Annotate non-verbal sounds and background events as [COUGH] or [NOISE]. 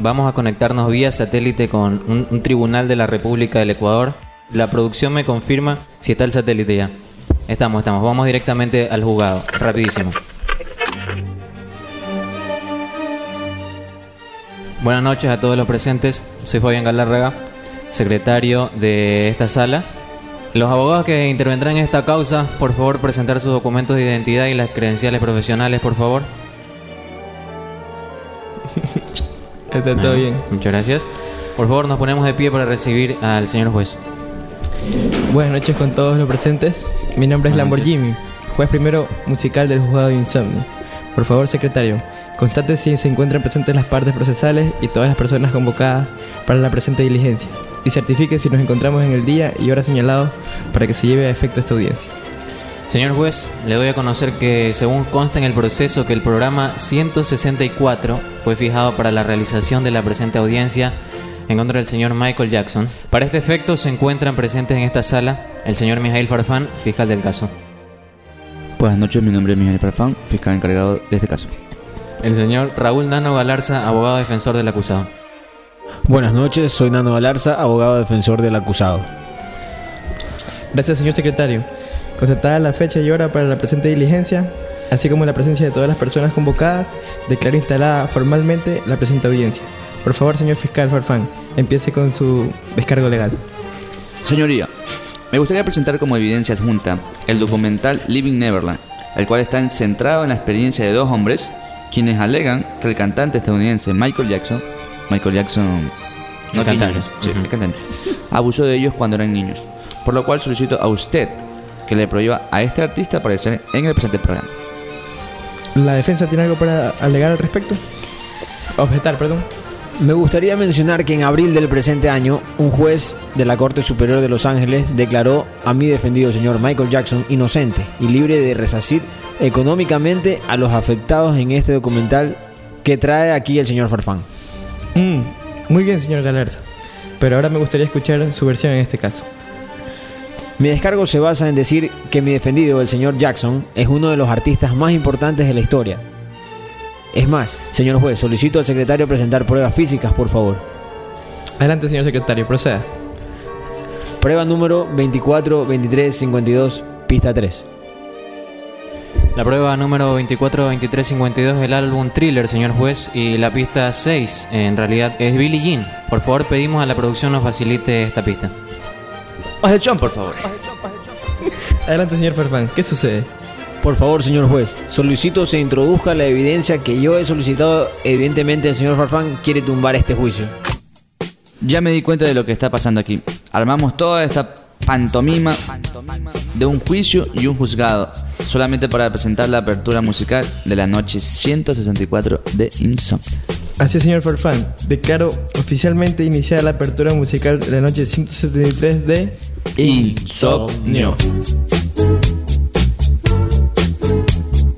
Vamos a conectarnos vía satélite con un, un tribunal de la República del Ecuador. La producción me confirma si está el satélite ya. Estamos, estamos. Vamos directamente al juzgado. Rapidísimo. Buenas noches a todos los presentes. Soy Fabián Galárraga, secretario de esta sala. Los abogados que intervendrán en esta causa, por favor, presentar sus documentos de identidad y las credenciales profesionales, por favor. Está todo bien. Muchas gracias. Por favor, nos ponemos de pie para recibir al señor juez. Buenas noches con todos los presentes. Mi nombre es Buenas Lamborghini, juez primero musical del juzgado de insomnio. Por favor, secretario, constate si se encuentran presentes las partes procesales y todas las personas convocadas para la presente diligencia. Y certifique si nos encontramos en el día y hora señalados para que se lleve a efecto esta audiencia. Señor juez, le doy a conocer que según consta en el proceso que el programa 164 fue fijado para la realización de la presente audiencia en contra del señor Michael Jackson. Para este efecto se encuentran presentes en esta sala el señor Mijail Farfán, fiscal del caso. Buenas noches, mi nombre es Miguel Farfán, fiscal encargado de este caso. El señor Raúl Nano Galarza, abogado defensor del acusado. Buenas noches, soy Nano Galarza, abogado defensor del acusado. Gracias, señor secretario. Constatada la fecha y hora para la presente diligencia, así como la presencia de todas las personas convocadas, declaro instalada formalmente la presente audiencia. Por favor, señor fiscal Farfán, empiece con su descargo legal. Señoría, me gustaría presentar como evidencia adjunta el documental Living Neverland, el cual está centrado en la experiencia de dos hombres quienes alegan que el cantante estadounidense Michael Jackson, Michael Jackson, El tiene cantante. hijos, sí, Ujú. el cantante, abusó de ellos cuando eran niños, por lo cual solicito a usted que le prohíba a este artista aparecer en el presente programa. ¿La defensa tiene algo para alegar al respecto? Objetar, perdón. Me gustaría mencionar que en abril del presente año, un juez de la Corte Superior de Los Ángeles declaró a mi defendido señor Michael Jackson inocente y libre de resarcir económicamente a los afectados en este documental que trae aquí el señor Farfán. Mm, muy bien, señor Galarza. Pero ahora me gustaría escuchar su versión en este caso. Mi descargo se basa en decir que mi defendido, el señor Jackson, es uno de los artistas más importantes de la historia. Es más, señor juez, solicito al secretario presentar pruebas físicas, por favor. Adelante, señor secretario, proceda. Prueba número 24, 23, 52, pista 3. La prueba número 242352 es el álbum Thriller, señor juez, y la pista 6 en realidad es Billie Jean. Por favor, pedimos a la producción nos facilite esta pista. Objeción, por favor. [LAUGHS] Adelante, señor Farfán, ¿qué sucede? Por favor, señor juez, solicito se introduzca la evidencia que yo he solicitado. Evidentemente, el señor Farfán quiere tumbar este juicio. Ya me di cuenta de lo que está pasando aquí. Armamos toda esta pantomima de un juicio y un juzgado, solamente para presentar la apertura musical de la noche 164 de Insomnio. Así es, señor Farfán. Declaro oficialmente iniciada la apertura musical de la noche 173 de Insomnio.